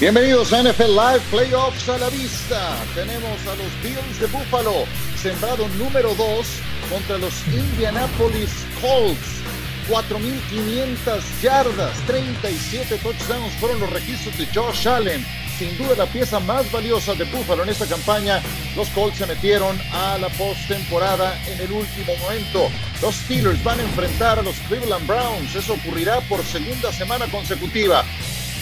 Bienvenidos a NFL Live Playoffs a la vista. Tenemos a los Bills de Buffalo, sembrado número 2 contra los Indianapolis Colts. 4.500 yardas, 37 touchdowns fueron los registros de Josh Allen. Sin duda la pieza más valiosa de Buffalo en esta campaña. Los Colts se metieron a la postemporada en el último momento. Los Steelers van a enfrentar a los Cleveland Browns. Eso ocurrirá por segunda semana consecutiva.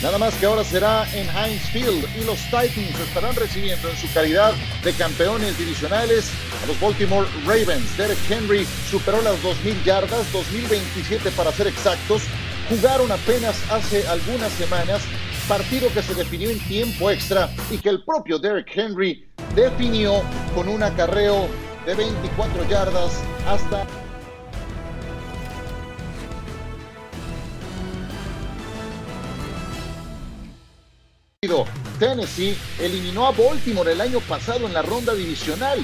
Nada más que ahora será en Heinz Field y los Titans estarán recibiendo en su calidad de campeones divisionales a los Baltimore Ravens. Derek Henry superó las 2.000 yardas, 2.027 para ser exactos. Jugaron apenas hace algunas semanas, partido que se definió en tiempo extra y que el propio Derek Henry definió con un acarreo de 24 yardas hasta Tennessee eliminó a Baltimore el año pasado en la ronda divisional.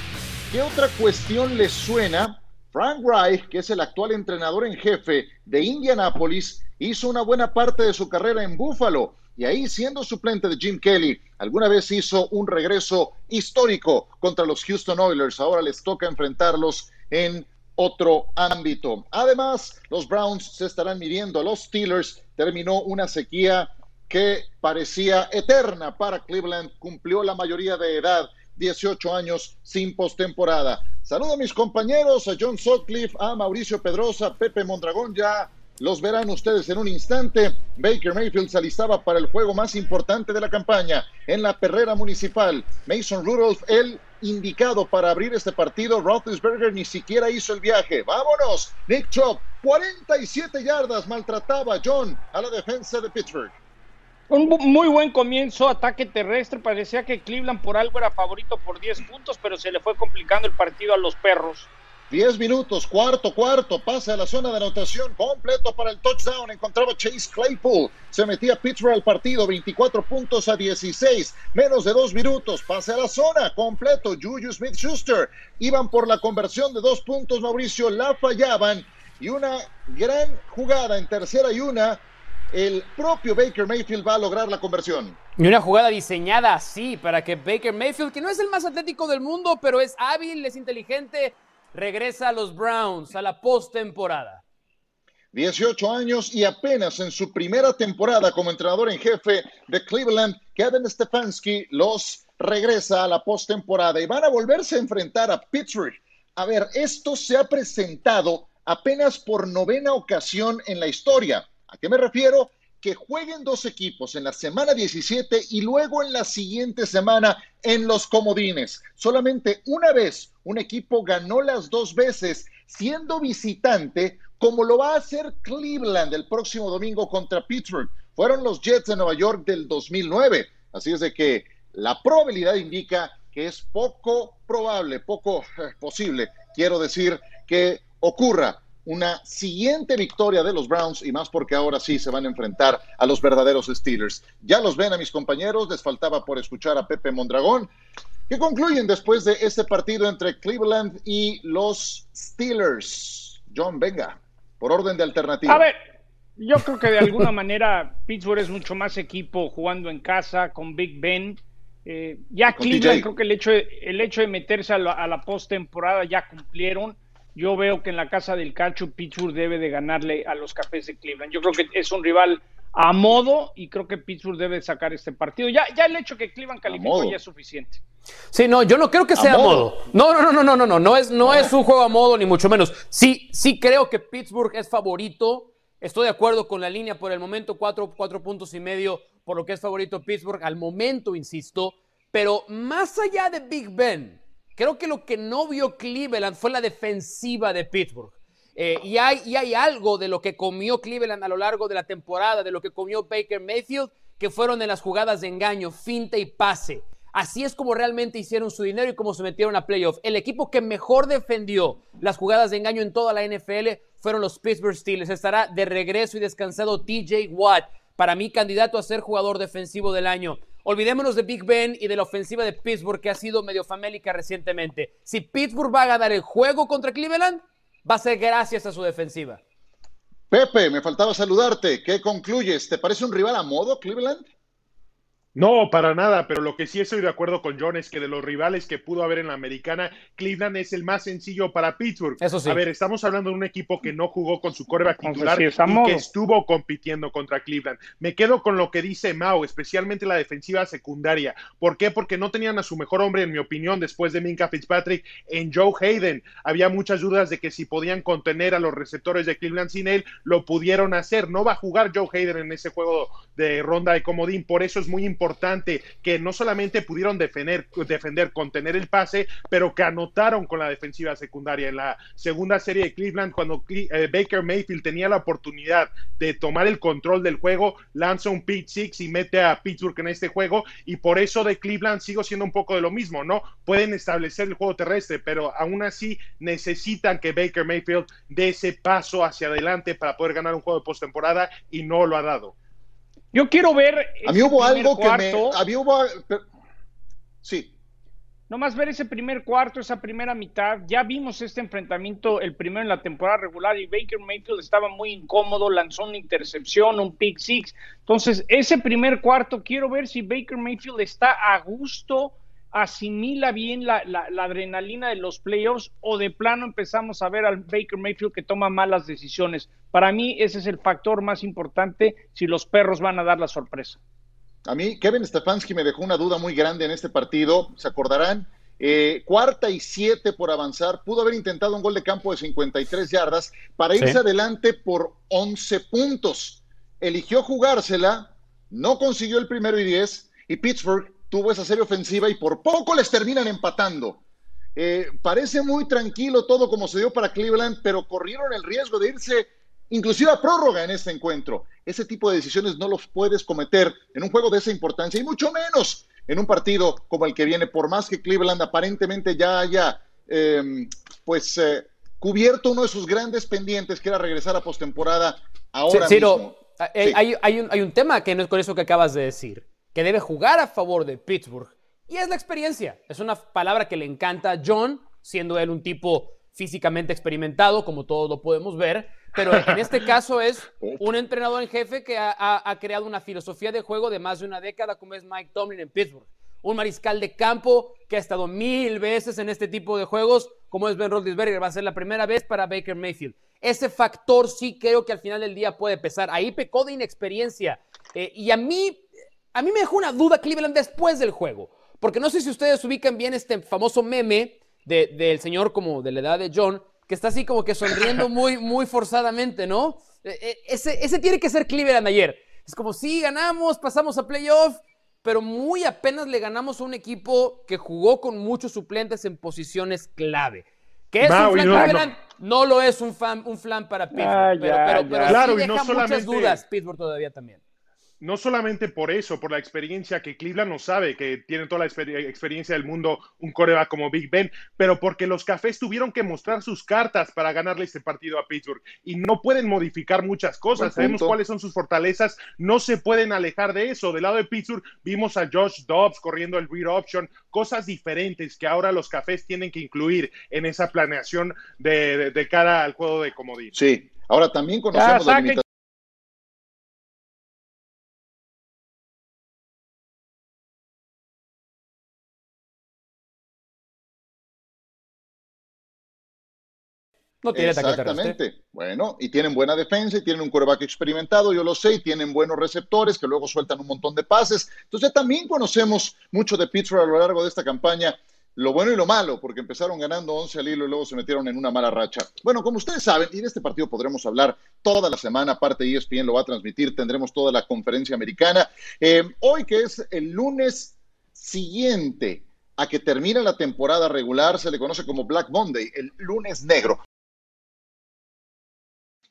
¿Qué otra cuestión les suena? Frank Reich, que es el actual entrenador en jefe de Indianapolis, hizo una buena parte de su carrera en Buffalo y ahí siendo suplente de Jim Kelly, alguna vez hizo un regreso histórico contra los Houston Oilers. Ahora les toca enfrentarlos en otro ámbito. Además, los Browns se estarán midiendo a los Steelers. Terminó una sequía que parecía eterna para Cleveland, cumplió la mayoría de edad, 18 años sin postemporada. Saludo a mis compañeros, a John Sutcliffe, a Mauricio Pedrosa, Pepe Mondragón, ya los verán ustedes en un instante. Baker Mayfield se alistaba para el juego más importante de la campaña en la perrera municipal. Mason Rudolph, el indicado para abrir este partido. Roethlisberger ni siquiera hizo el viaje. Vámonos. Nick Chubb, 47 yardas, maltrataba John a la defensa de Pittsburgh. Un muy buen comienzo, ataque terrestre. Parecía que Cleveland por algo era favorito por 10 puntos, pero se le fue complicando el partido a los perros. 10 minutos, cuarto, cuarto, pase a la zona de anotación, completo para el touchdown. Encontraba Chase Claypool, se metía Pittsburgh al partido, 24 puntos a 16, menos de dos minutos, pase a la zona, completo. Juju Smith Schuster, iban por la conversión de dos puntos, Mauricio, la fallaban. Y una gran jugada en tercera y una el propio Baker Mayfield va a lograr la conversión. Y una jugada diseñada así para que Baker Mayfield, que no es el más atlético del mundo, pero es hábil, es inteligente, regresa a los Browns a la postemporada. 18 años y apenas en su primera temporada como entrenador en jefe de Cleveland, Kevin Stefanski los regresa a la postemporada y van a volverse a enfrentar a Pittsburgh. A ver, esto se ha presentado apenas por novena ocasión en la historia. ¿A qué me refiero? Que jueguen dos equipos en la semana 17 y luego en la siguiente semana en los comodines. Solamente una vez un equipo ganó las dos veces siendo visitante, como lo va a hacer Cleveland el próximo domingo contra Pittsburgh. Fueron los Jets de Nueva York del 2009. Así es de que la probabilidad indica que es poco probable, poco eh, posible, quiero decir, que ocurra una siguiente victoria de los Browns y más porque ahora sí se van a enfrentar a los verdaderos Steelers. Ya los ven a mis compañeros, les faltaba por escuchar a Pepe Mondragón. ¿Qué concluyen después de este partido entre Cleveland y los Steelers? John, venga, por orden de alternativa. A ver, yo creo que de alguna manera Pittsburgh es mucho más equipo jugando en casa con Big Ben. Eh, ya Cleveland, creo que el hecho de, el hecho de meterse a la, a la postemporada ya cumplieron yo veo que en la casa del cacho Pittsburgh debe de ganarle a los Cafés de Cleveland. Yo creo que es un rival a modo y creo que Pittsburgh debe sacar este partido. Ya, ya el hecho que Cleveland calificó ya es suficiente. Sí, no, yo no creo que sea a modo. No, no, no, no, no, no, no, no es, no es un juego a modo ni mucho menos. Sí, sí creo que Pittsburgh es favorito. Estoy de acuerdo con la línea por el momento, cuatro, cuatro puntos y medio por lo que es favorito Pittsburgh al momento, insisto. Pero más allá de Big Ben, Creo que lo que no vio Cleveland fue la defensiva de Pittsburgh. Eh, y, hay, algo de lo que comió Cleveland a lo largo de la temporada, de lo que comió Baker Mayfield, que fueron en las jugadas de engaño, finta y pase. Así es como realmente hicieron su dinero y como se metieron a playoff. El equipo que mejor defendió las jugadas de engaño en toda la NFL fueron los Pittsburgh Steelers. Estará de regreso y descansado TJ Watt, para mí candidato a ser jugador defensivo del año. Olvidémonos de Big Ben y de la ofensiva de Pittsburgh que ha sido medio famélica recientemente. Si Pittsburgh va a ganar el juego contra Cleveland, va a ser gracias a su defensiva. Pepe, me faltaba saludarte. ¿Qué concluyes? ¿Te parece un rival a modo Cleveland? No, para nada, pero lo que sí estoy de acuerdo con John es que de los rivales que pudo haber en la americana, Cleveland es el más sencillo para Pittsburgh. Eso sí. A ver, estamos hablando de un equipo que no jugó con su coreback titular y que estuvo compitiendo contra Cleveland. Me quedo con lo que dice Mao, especialmente la defensiva secundaria. ¿Por qué? Porque no tenían a su mejor hombre, en mi opinión, después de Minka Fitzpatrick, en Joe Hayden. Había muchas dudas de que si podían contener a los receptores de Cleveland sin él, lo pudieron hacer. No va a jugar Joe Hayden en ese juego de ronda de comodín, por eso es muy importante importante que no solamente pudieron defender, defender, contener el pase, pero que anotaron con la defensiva secundaria. En la segunda serie de Cleveland, cuando eh, Baker Mayfield tenía la oportunidad de tomar el control del juego, lanza un pitch six y mete a Pittsburgh en este juego. Y por eso de Cleveland sigo siendo un poco de lo mismo, ¿no? Pueden establecer el juego terrestre, pero aún así necesitan que Baker Mayfield dé ese paso hacia adelante para poder ganar un juego de postemporada y no lo ha dado. Yo quiero ver. A mí hubo algo que me. A mí hubo. Sí. Nomás ver ese primer cuarto, esa primera mitad. Ya vimos este enfrentamiento, el primero en la temporada regular, y Baker Mayfield estaba muy incómodo, lanzó una intercepción, un pick six. Entonces, ese primer cuarto, quiero ver si Baker Mayfield está a gusto asimila bien la, adrenalina de los playoffs o de plano empezamos a ver al Baker Mayfield que toma malas decisiones. Para mí ese es el factor más importante si los perros van a dar la sorpresa. A mí Kevin Stefanski me dejó una duda muy grande en este partido, se acordarán. Eh, cuarta y siete por avanzar, pudo haber intentado un gol de campo de 53 yardas para irse adelante por 11 puntos. Eligió jugársela, no consiguió el primero y 10 y Pittsburgh tuvo esa serie ofensiva y por poco les terminan empatando. Eh, parece muy tranquilo todo como se dio para Cleveland, pero corrieron el riesgo de irse inclusive a prórroga en este encuentro. Ese tipo de decisiones no los puedes cometer en un juego de esa importancia y mucho menos en un partido como el que viene, por más que Cleveland aparentemente ya haya em, pues eh, cubierto uno de sus grandes pendientes, que era regresar a postemporada ahora mismo. Hay, hay, un, hay un tema que no es con eso que acabas de decir que debe jugar a favor de Pittsburgh. Y es la experiencia. Es una palabra que le encanta a John, siendo él un tipo físicamente experimentado, como todos lo podemos ver. Pero en este caso es un entrenador en jefe que ha, creado una filosofía de juego de más de una década, como es Mike Tomlin en Pittsburgh. Un mariscal de campo que ha estado mil veces en este tipo de juegos, como es Ben Roethlisberger. Va a ser la primera vez para Baker Mayfield. Ese factor sí creo que al final del día puede pesar. Ahí pecó de inexperiencia. Eh, y a mí a mí me dejó una duda Cleveland después del juego, porque no sé si ustedes ubican bien este famoso meme del señor como de la edad de John, que está así como que sonriendo muy, muy forzadamente, ¿no? E, e, ese, ese tiene que ser Cleveland ayer. Es como, sí, ganamos, pasamos a playoff, pero muy apenas le ganamos a un equipo que jugó con muchos suplentes en posiciones clave. ¿Qué es un flan no, Cleveland? No. lo es un, fan, un flan para Pittsburgh, ah, pero, pero, claro, deja y no muchas dudas Pittsburgh todavía también no solamente por eso, por la experiencia que Cleveland no sabe, que tiene toda la experiencia del mundo un coreback como Big Ben, pero porque los cafés tuvieron que mostrar sus cartas para ganarle este partido a Pittsburgh y no pueden modificar muchas cosas. Sabemos cuáles son sus fortalezas, no se pueden alejar de eso. Del lado de Pittsburgh vimos a Josh Dobbs corriendo el read option, cosas diferentes que ahora los cafés tienen que incluir en esa planeación de, cara al juego de comodín. Sí, ahora también conocemos la limitación No tiene Exactamente. Bueno, y tienen buena defensa y tienen un coreback experimentado, yo lo sé, y tienen buenos receptores que luego sueltan un montón de pases. Entonces también conocemos mucho de Pittsburgh a lo largo de esta campaña, lo bueno y lo malo, porque empezaron ganando 11 al hilo y luego se metieron en una mala racha. Bueno, como ustedes saben, y de este partido podremos hablar toda la semana, aparte ESPN lo va a transmitir, tendremos toda la conferencia americana. Eh, hoy que es el lunes siguiente a que termina la temporada regular, se le conoce como Black Monday, el lunes negro.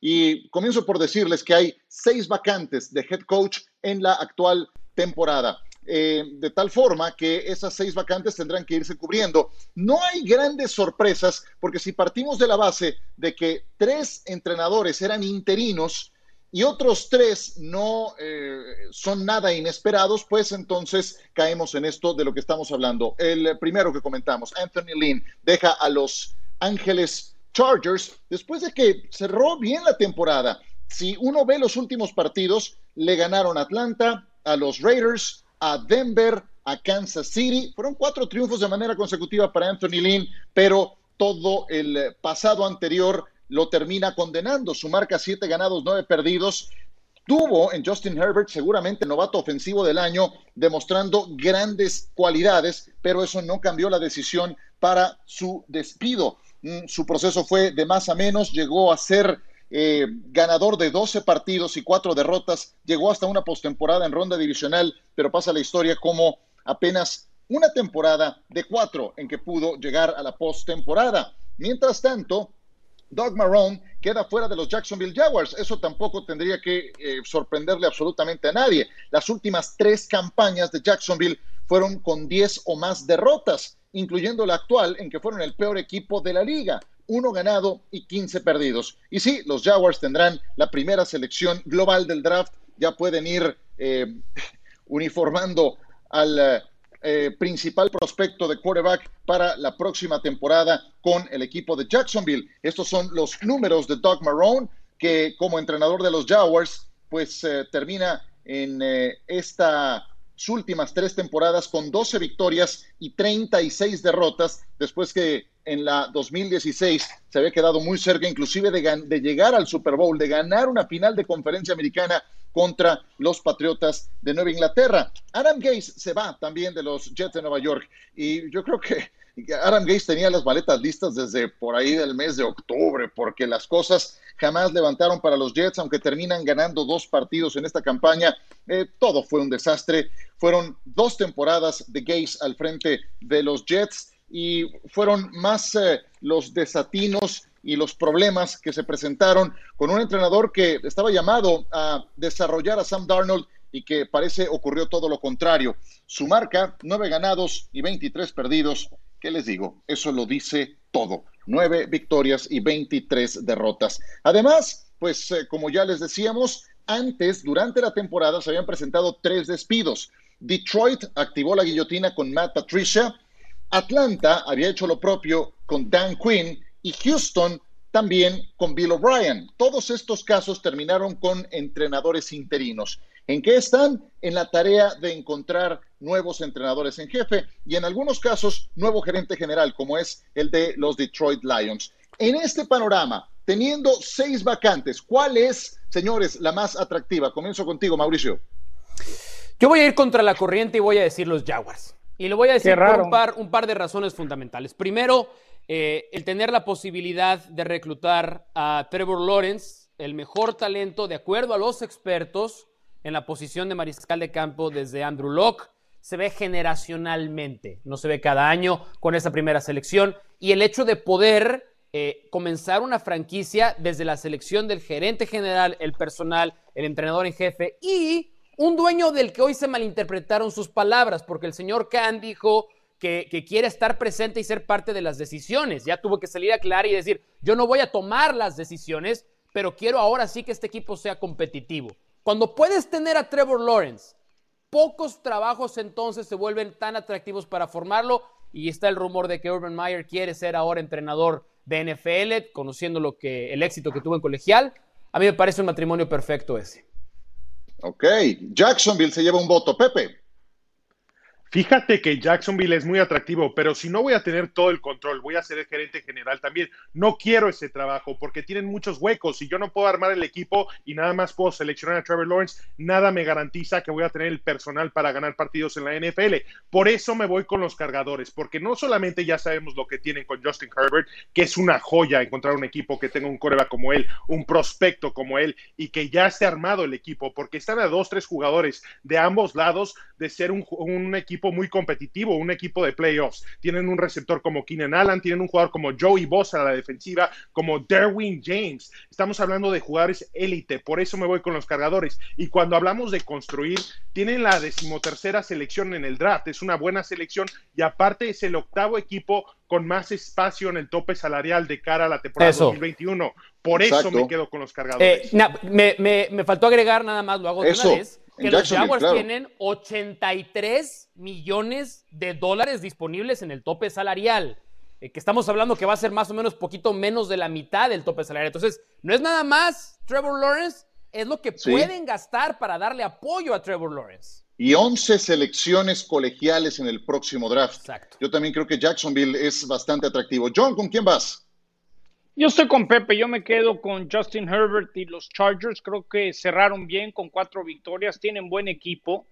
Y comienzo por decirles que hay seis vacantes de head coach en la actual temporada. Eh, de tal forma que esas seis vacantes tendrán que irse cubriendo. No hay grandes sorpresas, porque si partimos de la base de que tres entrenadores eran interinos y otros tres no eh, son nada inesperados, pues entonces caemos en esto de lo que estamos hablando. El primero que comentamos, Anthony Lynn, deja a los Ángeles Chargers, después de que cerró bien la temporada, si uno ve los últimos partidos, le ganaron a Atlanta, a los Raiders, a Denver, a Kansas City. Fueron cuatro triunfos de manera consecutiva para Anthony Lynn, pero todo el pasado anterior lo termina condenando. Su marca siete ganados, nueve perdidos. Tuvo en Justin Herbert seguramente novato ofensivo del año, demostrando grandes cualidades, pero eso no cambió la decisión para su despido. Mm, su proceso fue de más a menos, llegó a ser eh, ganador de 12 partidos y cuatro derrotas, llegó hasta una postemporada en ronda divisional, pero pasa la historia como apenas una temporada de cuatro en que pudo llegar a la postemporada. Mientras tanto, Doug Marrone queda fuera de los Jacksonville Jaguars. Eso tampoco tendría que eh, sorprenderle absolutamente a nadie. Las últimas tres campañas de Jacksonville fueron con 10 o más derrotas, incluyendo la actual, en que fueron el peor equipo de la liga. Uno ganado y 15 perdidos. Y sí, los Jaguars tendrán la primera selección global del draft. Ya pueden ir eh, uniformando al eh, principal prospecto de quarterback para la próxima temporada con el equipo de Jacksonville. Estos son los números de Doug Marrone, que como entrenador de los Jaguars, pues eh, termina en eh, estas últimas tres temporadas con 12 victorias y 36 derrotas, después que en la 2016 se había quedado muy cerca inclusive de, de llegar al Super Bowl, de ganar una final de conferencia americana contra los Patriotas de Nueva Inglaterra. Adam Gase se va también de los Jets de Nueva York y yo creo que Adam Gase tenía las maletas listas desde por ahí del mes de octubre porque las cosas jamás levantaron para los Jets, aunque terminan ganando dos partidos en esta campaña. Eh, todo fue un desastre. Fueron dos temporadas de Gase al frente de los Jets y fueron más eh, los desatinos y los problemas que se presentaron con un entrenador que estaba llamado a desarrollar a Sam Darnold y que parece ocurrió todo lo contrario. Su marca, nueve ganados y 23 perdidos. ¿Qué les digo? Eso lo dice todo. Nueve victorias y 23 derrotas. Además, pues eh, como ya les decíamos, antes, durante la temporada, se habían presentado tres despidos. Detroit activó la guillotina con Matt Patricia. Atlanta había hecho lo propio con Dan Quinn y Houston también con Bill O'Brien. Todos estos casos terminaron con entrenadores interinos. ¿En qué están? En la tarea de encontrar nuevos entrenadores en jefe y en algunos casos nuevo gerente general, como es el de los Detroit Lions. En este panorama, teniendo seis vacantes, ¿cuál es, señores, la más atractiva? Comienzo contigo, Mauricio. Yo voy a ir contra la corriente y voy a decir los Jaguars. Y lo voy a decir por un par, un par de razones fundamentales. Primero, eh, el tener la posibilidad de reclutar a Trevor Lawrence, el mejor talento, de acuerdo a los expertos, en la posición de mariscal de campo desde Andrew Locke, se ve generacionalmente, no se ve cada año con esa primera selección. Y el hecho de poder eh, comenzar una franquicia desde la selección del gerente general, el personal, el entrenador en jefe y un dueño del que hoy se malinterpretaron sus palabras, porque el señor Khan dijo que, quiere estar presente y ser parte de las decisiones. Ya tuvo que salir a aclarar y decir, yo no voy a tomar las decisiones, pero quiero ahora sí que este equipo sea competitivo. Cuando puedes tener a Trevor Lawrence, pocos trabajos entonces se vuelven tan atractivos para formarlo y está el rumor de que Urban Meyer quiere ser ahora entrenador de NFL, conociendo lo que el éxito que tuvo en colegial. A mí me parece un matrimonio perfecto ese. Ok, Jacksonville se lleva un voto, Pepe. Fíjate que Jacksonville es muy atractivo, pero si no voy a tener todo el control, voy a ser el gerente general también. No quiero ese trabajo porque tienen muchos huecos. Si yo no puedo armar el equipo y nada más puedo seleccionar a Trevor Lawrence, nada me garantiza que voy a tener el personal para ganar partidos en la NFL. Por eso me voy con los cargadores, porque no solamente ya sabemos lo que tienen con Justin Herbert, que es una joya encontrar un equipo que tenga un coreback como él, un prospecto como él y que ya esté armado el equipo, porque están a dos, tres jugadores de ambos lados de ser un equipo muy competitivo, un equipo de playoffs. Tienen un receptor como Keenan Allen, tienen un jugador como Joey Bosa a la defensiva, como Derwin James. Estamos hablando de jugadores élite, por eso me voy con los cargadores. Y cuando hablamos de construir, tienen la decimotercera selección en el draft, es una buena selección y aparte es el octavo equipo con más espacio en el tope salarial de cara a la temporada 2021. Por eso me quedo con los cargadores. Eh, me, faltó agregar nada más, lo hago de una vez que los Jaguars tienen 83 millones de dólares disponibles en el tope salarial. Eh, que estamos hablando que va a ser más o menos poquito menos de la mitad del tope salarial. Entonces, no es nada más Trevor Lawrence, es lo que pueden gastar para darle apoyo a Trevor Lawrence. y 11 selecciones colegiales en el próximo draft. Yo también creo que Jacksonville es bastante atractivo. John, ¿con quién vas? Yo estoy con Pepe, yo me quedo con Justin Herbert y los Chargers. Creo que cerraron bien con cuatro victorias, tienen buen equipo.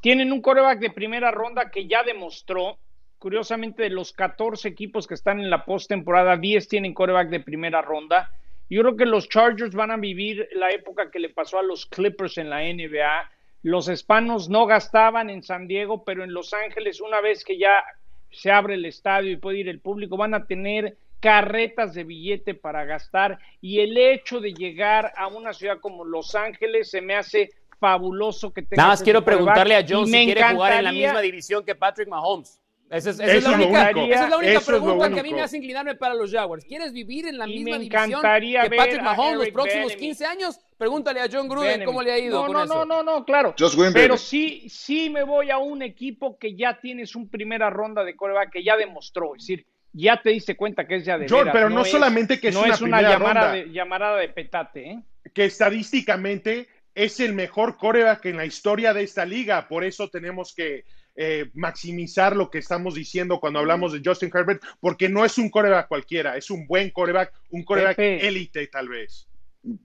Tienen un coreback de primera ronda que ya demostró, curiosamente, de los 14 equipos que están en la postemporada, 10 tienen coreback de primera ronda. Yo creo que los Chargers van a vivir la época que le pasó a los Clippers en la NBA. Los hispanos no gastaban en San Diego, pero en Los Ángeles, una vez que ya se abre el estadio y puede ir el público, van a tener carretas de billete para gastar y el hecho de llegar a una ciudad como Los Ángeles se me hace fabuloso que tenga Nada más quiero preguntarle a John si quiere jugar en la misma división que Patrick Mahomes. Esa es, la única, pregunta que a mí me hace inclinarme para los Jaguars. ¿Quieres vivir en la misma división que Patrick Mahomes los próximos 15 años? Pregúntale a John Gruden cómo le ha ido. No, no, no, no, no, claro. Pero sí, sí me voy a un equipo que ya tienes un primera ronda de coreback que ya demostró. Es decir, ya te diste cuenta que es ya de John, pero no, solamente que es no una, es una llamada, De, llamada de petate, ¿eh? Que estadísticamente es el mejor coreback en la historia de esta liga. Por eso tenemos que eh, maximizar lo que estamos diciendo cuando hablamos de Justin Herbert, porque no es un coreback cualquiera, es un buen coreback, un coreback élite tal vez.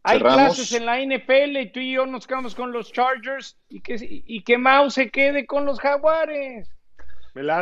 Hay clases en la NFL y tú y yo nos quedamos con los Chargers y que, y que Mao se quede con los Jaguares.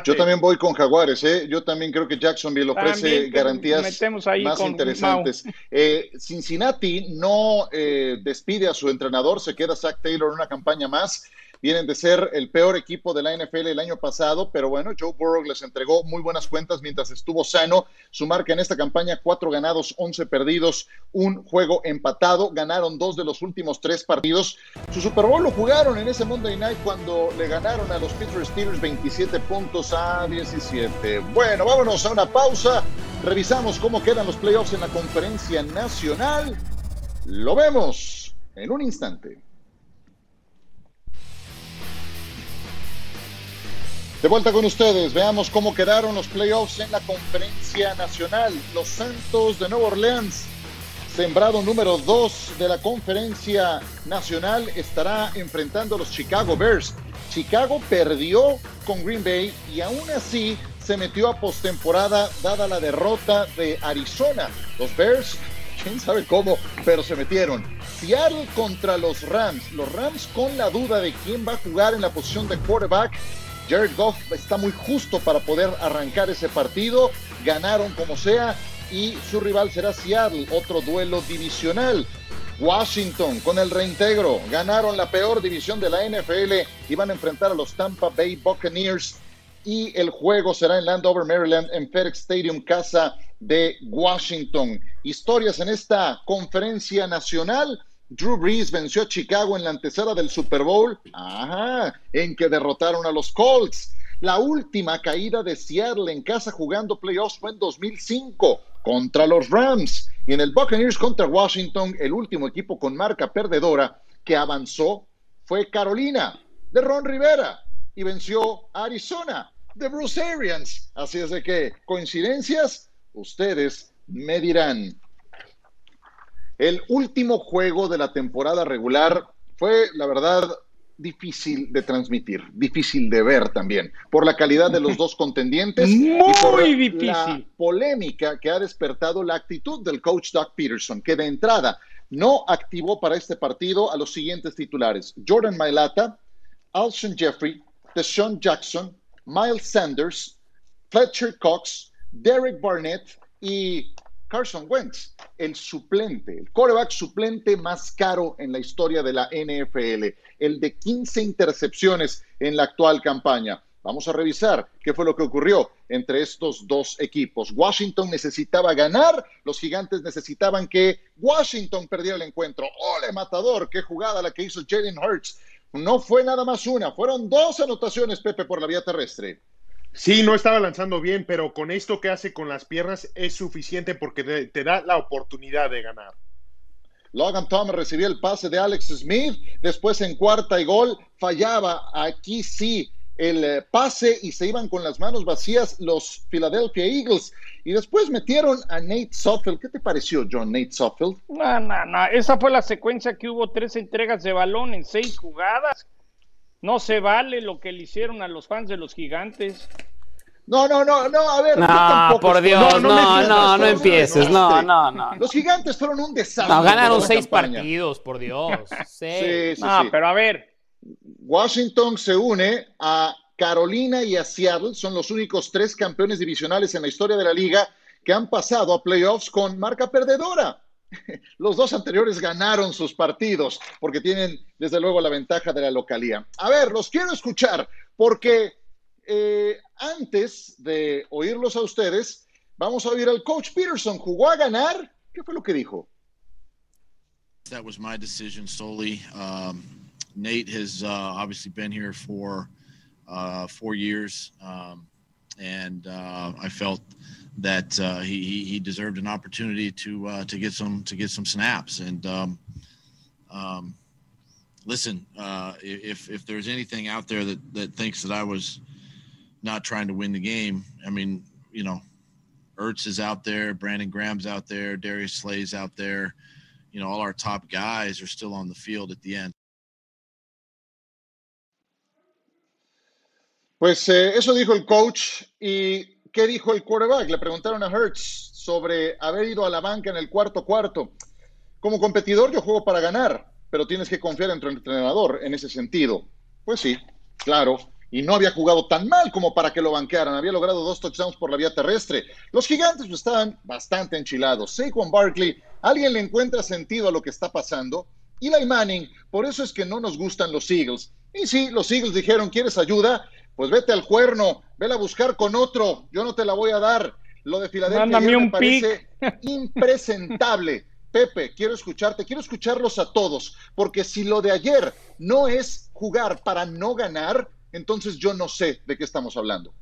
Yo también voy con Jaguares, ¿eh? yo también creo que Jacksonville ofrece garantías más interesantes. Eh, Cincinnati no eh, despide a su entrenador, se queda Zach Taylor en una campaña más Vienen de ser el peor equipo de la NFL el año pasado, pero bueno, Joe Burrow les entregó muy buenas cuentas mientras estuvo sano. Su marca en esta campaña, cuatro ganados, once perdidos, un juego empatado. Ganaron dos de los últimos tres partidos. Su Super Bowl lo jugaron en ese Monday Night cuando le ganaron a los Pittsburgh Steelers 27 puntos a 17. Bueno, vámonos a una pausa. Revisamos cómo quedan los playoffs en la conferencia nacional. Lo vemos en un instante. De vuelta con ustedes, veamos cómo quedaron los playoffs en la conferencia nacional. Los Santos de Nueva Orleans, sembrado número 2 de la conferencia nacional, estará enfrentando a los Chicago Bears. Chicago perdió con Green Bay y aún así se metió a postemporada dada la derrota de Arizona. Los Bears, quién sabe cómo, pero se metieron. Seattle contra los Rams. Los Rams con la duda de quién va a jugar en la posición de quarterback Jared Goff está muy justo para poder arrancar ese partido. Ganaron como sea y su rival será Seattle, otro duelo divisional. Washington con el reintegro ganaron la peor división de la NFL y van a enfrentar a los Tampa Bay Buccaneers y el juego será en Landover, Maryland, en FedEx Stadium, casa de Washington. Historias en esta conferencia nacional. Drew Brees venció a Chicago en la antesala del Super Bowl, en que derrotaron a los Colts. La última caída de Seattle en casa jugando playoffs fue en 2005 contra los Rams. Y en el Buccaneers contra Washington, el último equipo con marca perdedora que avanzó fue Carolina de Ron Rivera y venció a Arizona de Bruce Arians. Así es de que, coincidencias, ustedes me dirán. El último juego de la temporada regular fue, la verdad, difícil de transmitir, difícil de ver también, por la calidad de los dos contendientes y por difícil. la polémica que ha despertado la actitud del coach Doug Peterson, que de entrada no activó para este partido a los siguientes titulares: Jordan Mailata, Alshon Jeffrey, Deshaun Jackson, Miles Sanders, Fletcher Cox, Derek Barnett y Carson Wentz, el suplente, el quarterback suplente más caro en la historia de la NFL, el de 15 intercepciones en la actual campaña. Vamos a revisar qué fue lo que ocurrió entre estos dos equipos. Washington necesitaba ganar, los gigantes necesitaban que Washington perdiera el encuentro. ¡Ole, matador! ¡Qué jugada la que hizo Jalen Hurts! No fue nada más una, fueron dos anotaciones, Pepe, por la vía terrestre. Sí, no estaba lanzando bien, pero con esto que hace con las piernas es suficiente porque te, da la oportunidad de ganar. Logan Thomas recibió el pase de Alex Smith, después en cuarta y gol fallaba aquí sí el eh, pase y se iban con las manos vacías los Philadelphia Eagles. Y después metieron a Nate Suffield. ¿Qué te pareció, John, Nate Suffield? No, no, no. Esa fue la secuencia que hubo tres entregas de balón en seis jugadas No se vale lo que le hicieron a los fans de los gigantes. No, no, no, no, a ver. No, por Dios, no, no, no, empieces, no, no, no. Los gigantes fueron un desastre. No, ganaron seis partidos, por Dios. Sí, sí, no, pero a ver. Washington se une a Carolina y a Seattle, son los únicos tres campeones divisionales en la historia de la liga que han pasado a playoffs con marca perdedora. Los dos anteriores ganaron sus partidos porque tienen desde luego la ventaja de la localía. A ver, los quiero escuchar porque eh, antes de oírlos a ustedes, vamos a oír al coach Peterson. ¿Jugó a ganar? ¿Qué fue lo que dijo? That was my decision solely. Um, Nate has uh, obviously been here for uh, four years, um, and uh, I felt that uh, he he deserved an opportunity to uh, to get some to get some snaps. And um, um, listen, uh, if if there's anything out there that that thinks that I was not trying to win the game. I mean, you know, Ertz is out there, Brandon Graham's out there, Darius Slay's out there. You know, all our top guys are still on the field at the end. Pues eh, eso dijo el coach. ¿Y qué dijo el quarterback? Le preguntaron a Hertz sobre haber ido a la banca en el cuarto cuarto. Como competidor yo juego para ganar, pero tienes que confiar en tu entrenador en ese sentido. Pues sí, claro y no había jugado tan mal como para que lo banquearan. Había logrado dos touchdowns por la vía terrestre. Los gigantes pues, estaban bastante enchilados. Saquon Barkley, ¿alguien le encuentra sentido a lo que está pasando? Eli Manning, por eso es que no nos gustan los Eagles. Y sí, los Eagles dijeron, ¿quieres ayuda? Pues vete al cuerno, vela a buscar con otro, yo no te la voy a dar. Lo de Filadelfia me parece impresentable. Pepe, quiero escucharte, quiero escucharlos a todos, porque si lo de ayer no es jugar para no ganar, entonces yo no sé de qué estamos hablando.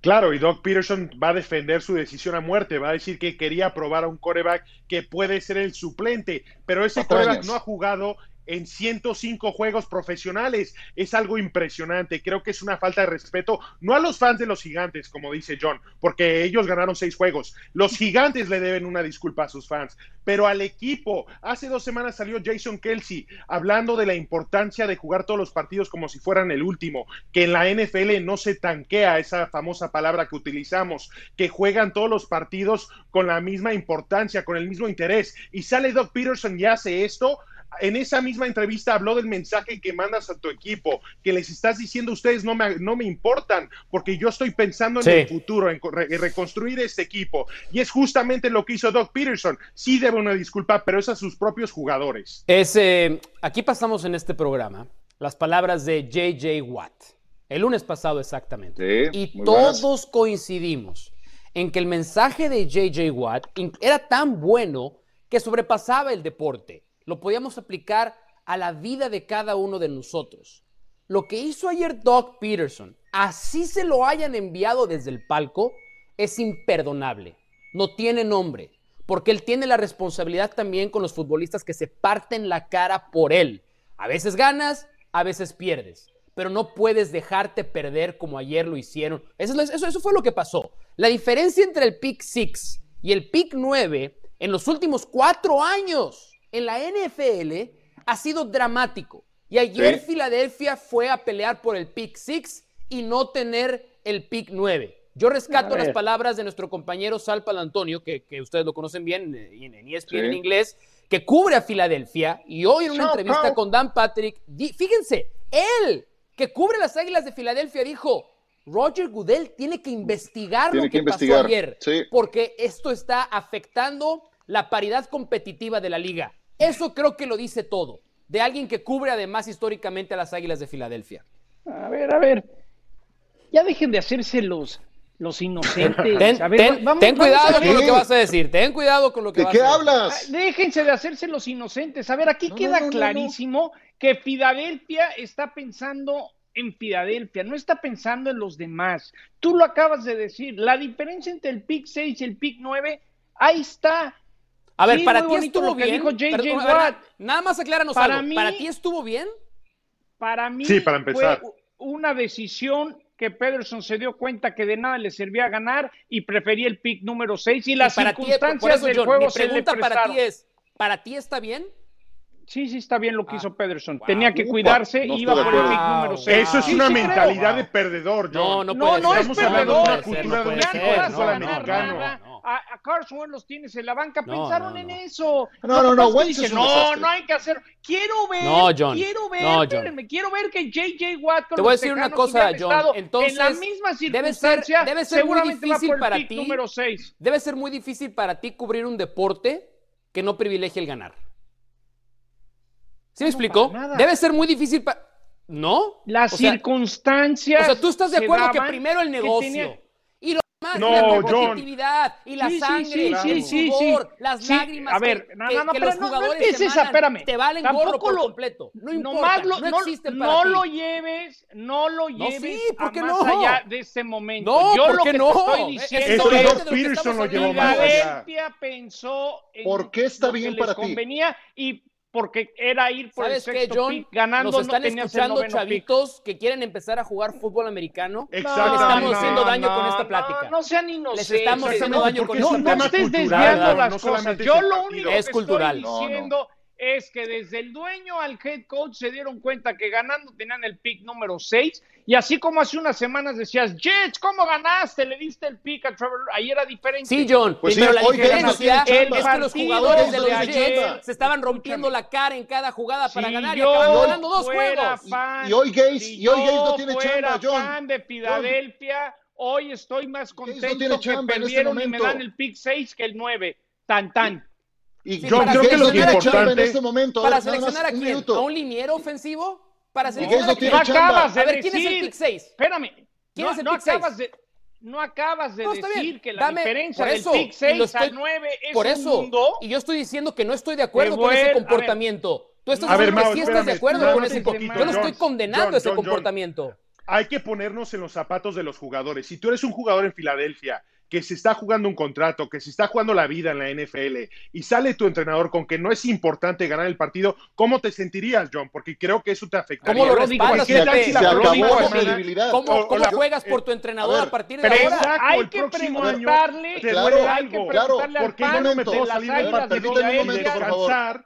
Claro, y Doc Peterson va a defender su decisión a muerte, va a decir que quería probar a un coreback que puede ser el suplente, pero ese coreback no ha jugado en 105 juegos profesionales. Es algo impresionante. Creo que es una falta de respeto, no a los fans de los gigantes, como dice John, porque ellos ganaron seis juegos. Los gigantes le deben una disculpa a sus fans, pero al equipo. Hace dos semanas salió Jason Kelsey hablando de la importancia de jugar todos los partidos como si fueran el último, que en la NFL no se tanquea esa famosa palabra que utilizamos, que juegan todos los partidos con la misma importancia, con el mismo interés. Y sale Doc Peterson y hace esto en esa misma entrevista habló del mensaje que mandas a tu equipo, que les estás diciendo ustedes no me, no me importan, porque yo estoy pensando en el futuro, en, reconstruir este equipo. Y es justamente lo que hizo Doug Peterson. Sí debe una disculpa, pero es a sus propios jugadores. Es, eh, aquí pasamos en este programa las palabras de JJ Watt, el lunes pasado exactamente. y todos coincidimos en que el mensaje de JJ Watt era tan bueno que sobrepasaba el deporte lo podíamos aplicar a la vida de cada uno de nosotros. Lo que hizo ayer Doug Peterson, así se lo hayan enviado desde el palco, es imperdonable. No tiene nombre, porque él tiene la responsabilidad también con los futbolistas que se parten la cara por él. A veces ganas, a veces pierdes, pero no puedes dejarte perder como ayer lo hicieron. Eso fue lo que pasó. La diferencia entre el pick 6 y el pick 9 en los últimos cuatro años en la NFL ha sido dramático. Y ayer Filadelfia fue a pelear por el pick 6 y no tener el pick 9. Yo rescato las palabras de nuestro compañero Sal Antonio, que, ustedes lo conocen bien en, en ESPN en inglés, que cubre a Filadelfia. Y hoy en una entrevista con Dan Patrick, fíjense, él que cubre las Águilas de Filadelfia dijo, Roger Goodell tiene que investigar lo que, pasó ayer, porque esto está afectando la paridad competitiva de la liga. Eso creo que lo dice todo, de alguien que cubre además históricamente a las Águilas de Filadelfia. A ver, a ver, ya dejen de hacerse los, los inocentes. Ten, cuidado con lo que vas a decir, ten cuidado con lo que vas a decir. ¿De qué hablas? Déjense de hacerse los inocentes. A ver, aquí queda clarísimo que Filadelfia está pensando en Filadelfia, no está pensando en los demás. Tú lo acabas de decir, la diferencia entre el pick 6 y el pick 9, ahí está. A ver, ¿para ti estuvo bien? nada más acláranos para algo. ¿Para ti estuvo bien? Para mí sí, para empezar. fue una decisión que Pederson se dio cuenta que de nada le servía ganar y prefería el pick número 6 y las circunstancias del juego mi pregunta para ti es, ¿para ti está bien? Sí, sí, está bien lo que ah, hizo Pederson. Tenía que cuidarse y iba por el pick número 6. Eso es una mentalidad de perdedor, No, no, no, no es perdedor. Una cultura de un A, a Carson los tienes en la banca, pensaron en eso. No, no, no, Wentz no, no hay que hacer. Quiero ver, no, John. quiero ver, no, espérenme, quiero ver que JJ Watt Te voy a decir una cosa, John. Entonces, en la misma debe ser, debe ser muy difícil para ti. Número 6. Debe ser muy difícil para ti cubrir un deporte que no privilegie el ganar. ¿Sí me explicó? Debe ser muy difícil para... ¿No? Las circunstancias. O sea, tú estás de acuerdo que primero el negocio. Lo más, no, la competitividad y la sangre, el sudor, las lágrimas a ver, que, no, no, no, que, los jugadores te, espérame, te valen gorro por completo. No importa, no, no existe para No ti. lo lleves, no lo lleves sí, ¿por qué más no? allá de este momento. No, Yo ¿por lo que no? te estoy diciendo Eso es Peterson lo llevó más allá. pensó en ¿Por qué está bien para ti? convenía y porque era ir por el sexto qué, John? Pick, ganando Nos están no escuchando chavitos que quieren empezar a jugar fútbol americano. Exacto. Les estamos no, haciendo daño no, con esta plática. No, no sean inocentes. Les estamos haciendo daño con esta plática. No, estés desviando las cosas. Yo lo único es que cultural. estoy diciendo es que desde el dueño al head coach se dieron cuenta que ganando tenían el pick número 6 y así como hace unas semanas decías, Jets, ¿cómo ganaste? Le diste el pick a Trevor, ahí era diferente. Sí, John, pues pero sí, la diferencia es que los jugadores de los Jets se estaban rompiendo la cara en cada jugada para si ganar y acabaron ganando dos juegos. Fan, y, hoy Gaze, si y hoy Gaze no tiene chamba, John. fan de Filadelfia, hoy estoy más contento no que perdieron este y me dan el pick 6 que el 9. Tan, tan. Y sí, yo creo que lo importante en este momento, para seleccionar a quién, a un liniero ofensivo, para seleccionar no a quién. No acabas de a ver, decir, ¿quién es el pick 6? Espérame. ¿Quién no, es el no pick 6? acabas de no acabas de no, decir que la Dame, diferencia eso, del pick 6 estoy, al 9 es por eso, un mundo. Y yo estoy diciendo que no estoy de acuerdo con ese comportamiento. Tú estás diciendo que sí estás de acuerdo con ese comportamiento. Yo no estoy condenando John, ese John, comportamiento. Hay que ponernos en los zapatos de los jugadores. Si tú eres un jugador en Filadelfia que se está jugando un contrato, que se está jugando la vida en la NFL y sale tu entrenador con que no es importante ganar el partido, ¿cómo te sentirías, John? Porque creo que eso te afectaría. ¿Cómo lo respaldas? Se, se, se acabó la credibilidad. ¿Cómo, cómo juegas por tu entrenador ver, a partir de pero ahora? Exacto, hay el que próximo preguntarle, año te claro, duele hay que algo. preguntarle Claro, al ¿Por qué no me de salir del favor. descansar?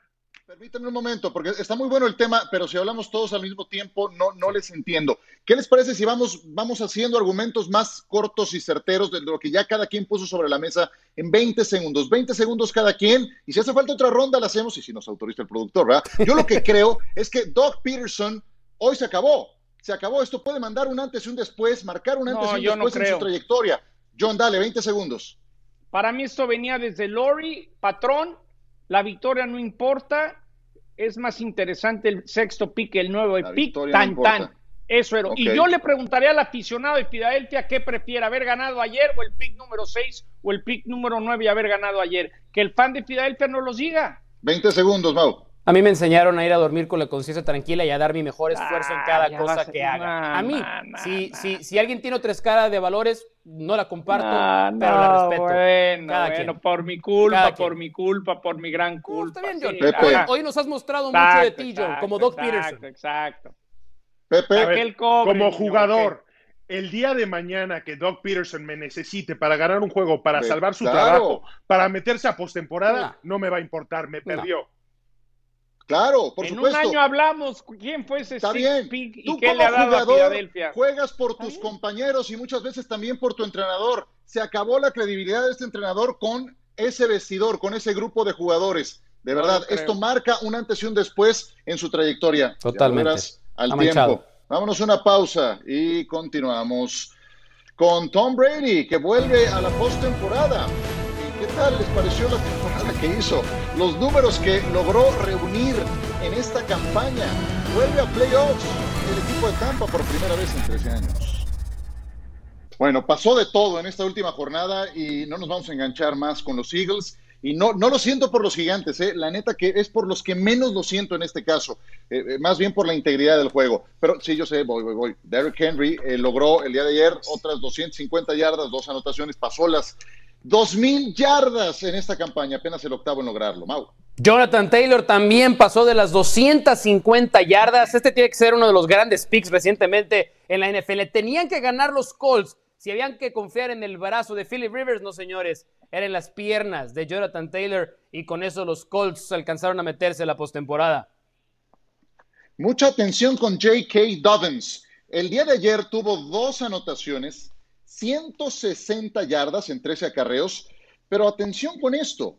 Permítanme un momento, porque está muy bueno el tema, pero si hablamos todos al mismo tiempo, no, no les entiendo. ¿Qué les parece si vamos, vamos haciendo argumentos más cortos y certeros de lo que ya cada quien puso sobre la mesa en 20 segundos? 20 segundos cada quien, y si hace falta otra ronda, la hacemos, y si nos autoriza el productor, ¿verdad? Yo lo que creo es que Doc Peterson hoy se acabó. Se acabó. Esto puede mandar un antes y un después, marcar un antes No, y un no después en su trayectoria. John, dale, 20 segundos. Para mí esto venía desde Lori, patrón, la victoria no importa, es más interesante el sexto pick que el nuevo La pick, no tan tan. Eso era. Y yo le preguntaría al aficionado de Filadelfia qué prefiere, haber ganado ayer o el pick número 6 o el pick número 9 y haber ganado ayer. Que el fan de Filadelfia no los diga. 20 segundos, Mau. A mí me enseñaron a ir a dormir con la conciencia tranquila y a dar mi mejor esfuerzo en Ah, cada ya cosa a- que haga. A mí, si, si, si alguien tiene otra escala de valores, no la comparto, pero la no, respeto. Bueno, Cada bueno, quien. por mi culpa, Cada por quien. mi culpa, por mi gran culpa. está bien, sí. Pepe. Hoy nos has mostrado Exacto, mucho de ti, John, exacto, como Doc exacto, Peterson. Exacto. Pepe, ver, cobre, como jugador, el día de mañana que Doc Peterson me necesite para ganar un juego, para salvar su claro. trabajo, para meterse a postemporada, No. no me va a importar, me perdió. Claro, por en supuesto. un año hablamos quién fue ese Está six bien. pick y Tú qué como le ha dado a jugador Filadelfia. juegas por tus bien. compañeros y muchas veces también por tu entrenador. Se acabó la credibilidad de este entrenador con ese vestidor, con ese grupo de jugadores. De verdad, esto marca un antes y un después en su trayectoria. Totalmente. verás al Ha tiempo. manchado. Vámonos a una pausa y continuamos con Tom Brady, que vuelve a la postemporada. ¿Y ¿Qué tal les pareció la temporada que hizo? Los números que logró reunir en esta campaña. Vuelve a playoffs el equipo de Tampa por primera vez en 13 años. Bueno, pasó de todo en esta última jornada y no nos vamos a enganchar más con los Eagles. Y no, no lo siento por los gigantes, ¿eh? la neta que es por los que menos lo siento en este caso, eh, eh, más bien por la integridad del juego. Pero sí, yo sé, voy, voy, voy. Derrick Henry logró el día de ayer otras 250 yardas, dos anotaciones, pasó las 2.000 yardas en esta campaña, apenas el octavo en lograrlo. Mau. Jonathan Taylor también pasó de las 250 yardas. Este tiene que ser uno de los grandes picks recientemente en la NFL. Tenían que ganar los Colts Si habían que confiar en el brazo de Philip Rivers, no señores, eran las piernas de Jonathan Taylor y con eso los Colts alcanzaron a meterse en la postemporada. Mucha atención con J.K. Dobbins. El día de ayer tuvo dos anotaciones, 160 yardas en 13 acarreos, pero atención con esto.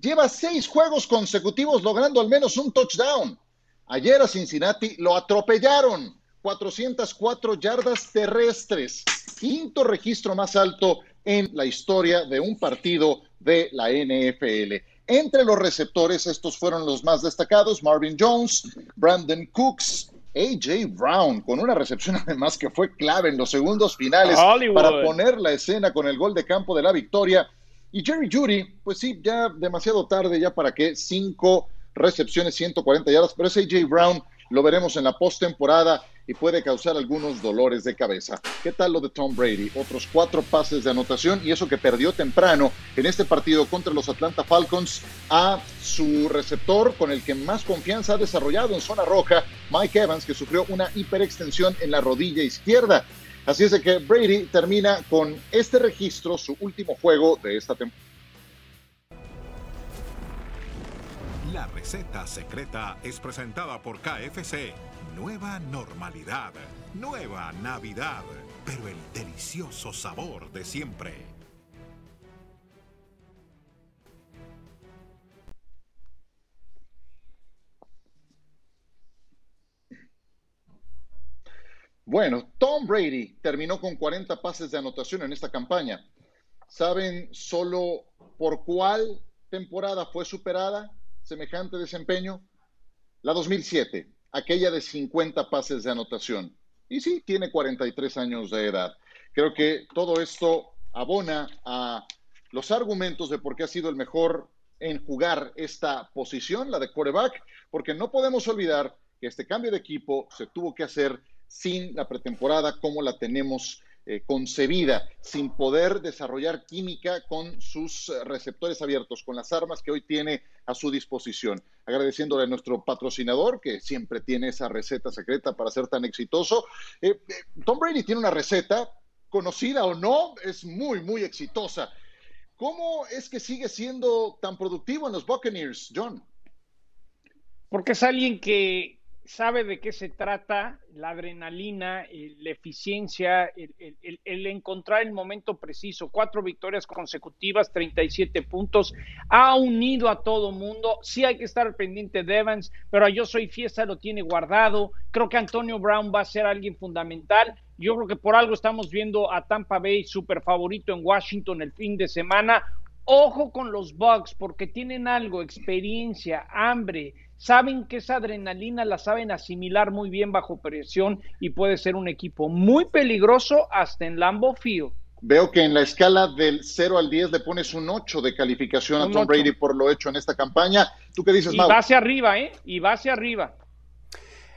Lleva seis juegos consecutivos logrando al menos un touchdown. Ayer a Cincinnati lo atropellaron. 404 yardas terrestres. Quinto registro más alto en la historia de un partido de la NFL. Entre los receptores, estos fueron los más destacados, Marvin Jones, Brandon Cooks, AJ Brown, con una recepción además que fue clave en los segundos finales para poner la escena con el gol de campo de la victoria. Y Jerry Judy, pues sí, ya demasiado tarde ya para que cinco recepciones, 140 yardas, pero ese AJ Brown lo veremos en la postemporada y puede causar algunos dolores de cabeza. ¿Qué tal lo de Tom Brady? Otros cuatro pases de anotación y eso que perdió temprano en este partido contra los Atlanta Falcons a su receptor con el que más confianza ha desarrollado en zona roja, Mike Evans, que sufrió una hiperextensión en la rodilla izquierda. Así es de que Brady termina con este registro, su último juego de esta temporada. Receta secreta es presentada por KFC Nueva normalidad, nueva Navidad, pero el delicioso sabor de siempre. Bueno, Tom Brady terminó con 40 pases de anotación en esta campaña. ¿Saben solo por cuál temporada fue superada semejante desempeño? La 2007 aquella de 50 pases de anotación. Y sí, tiene 43 años de edad. Creo que todo esto abona a los argumentos de por qué ha sido el mejor en jugar esta posición, la de quarterback, porque no podemos olvidar que este cambio de equipo se tuvo que hacer sin la pretemporada como la tenemos eh, concebida, sin poder desarrollar química con sus eh, receptores abiertos, con las armas que hoy tiene a su disposición. Agradeciéndole a nuestro patrocinador, que siempre tiene esa receta secreta para ser tan exitoso. Eh, Tom Brady tiene una receta, conocida o no, es muy, muy exitosa. ¿Cómo es que sigue siendo tan productivo en los Buccaneers, John? Porque es alguien que, sabe de qué se trata, la adrenalina, la eficiencia, el, encontrar el momento preciso, cuatro victorias consecutivas, 37 puntos, ha unido a todo mundo, sí hay que estar pendiente de Evans, pero yo soy fiesta, lo tiene guardado, creo que Antonio Brown va a ser alguien fundamental, yo creo que por algo estamos viendo a Tampa Bay super favorito en Washington el fin de semana, ojo con los Bucks porque tienen algo, experiencia, hambre, saben que esa adrenalina la saben asimilar muy bien bajo presión y puede ser un equipo muy peligroso hasta en Lambeau Field. Veo que en la escala del 0 al 10 le pones un 8 de calificación a Tom Brady por lo hecho en esta campaña. ¿Tú qué dices, Y va hacia arriba, ¿eh? Y va hacia arriba.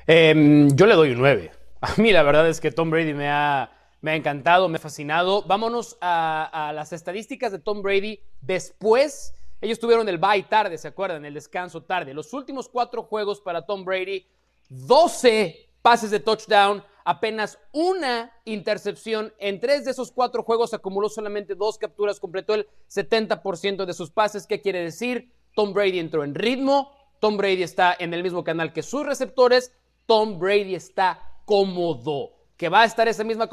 Em, yo le doy un 9. A mí la verdad es que Tom Brady me ha, me ha encantado, me ha fascinado. Vámonos a, a las estadísticas de Tom Brady después ellos tuvieron el bye tarde, ¿se acuerdan? El descanso tarde. Los últimos cuatro juegos para Tom Brady, 12 pases de touchdown, apenas una intercepción. En tres de esos cuatro juegos acumuló solamente dos capturas, completó el 70% de sus pases. ¿Qué quiere decir? Tom Brady entró en ritmo, Tom Brady está en el mismo canal que sus receptores, Tom Brady está cómodo. Que va a estar esa misma,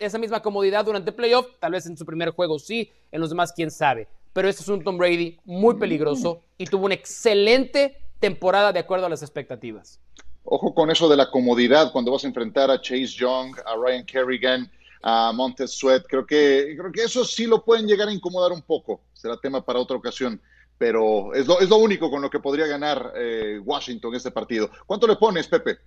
esa misma comodidad durante playoff, tal vez en su primer juego sí, en los demás quién sabe pero este es un Tom Brady muy peligroso y tuvo una excelente temporada de acuerdo a las expectativas. Ojo con eso de la comodidad cuando vas a enfrentar a Chase Young, a Ryan Kerrigan, a Montez Sweat. Creo que, creo que eso sí lo pueden llegar a incomodar un poco. Será tema para otra ocasión. Pero es lo, es lo único con lo que podría ganar eh, Washington este partido. ¿Cuánto le pones, Pepe?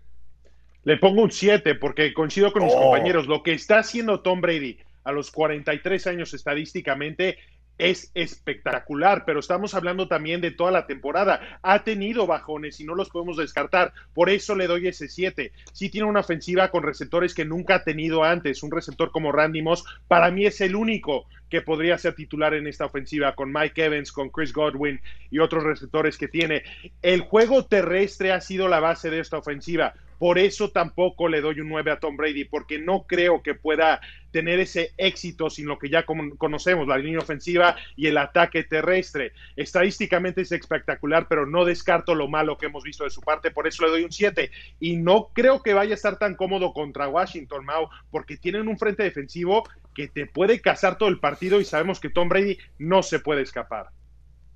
Le pongo un 7 porque coincido con mis oh. compañeros. Lo que está haciendo Tom Brady a los 43 años estadísticamente es espectacular, pero estamos hablando también de toda la temporada. Ha tenido bajones y no los podemos descartar. Por eso le doy ese 7. Sí tiene una ofensiva con receptores que nunca ha tenido antes. Un receptor como Randy Moss, para mí es el único que podría ser titular en esta ofensiva, con Mike Evans, con Chris Godwin y otros receptores que tiene. El juego terrestre ha sido la base de esta ofensiva. Por eso tampoco le doy un 9 a Tom Brady, porque no creo que pueda tener ese éxito sin lo que ya conocemos, la línea ofensiva y el ataque terrestre. Estadísticamente es espectacular, pero no descarto lo malo que hemos visto de su parte, por eso le doy un 7. Y no creo que vaya a estar tan cómodo contra Washington, Mao, porque tienen un frente defensivo que te puede cazar todo el partido y sabemos que Tom Brady no se puede escapar.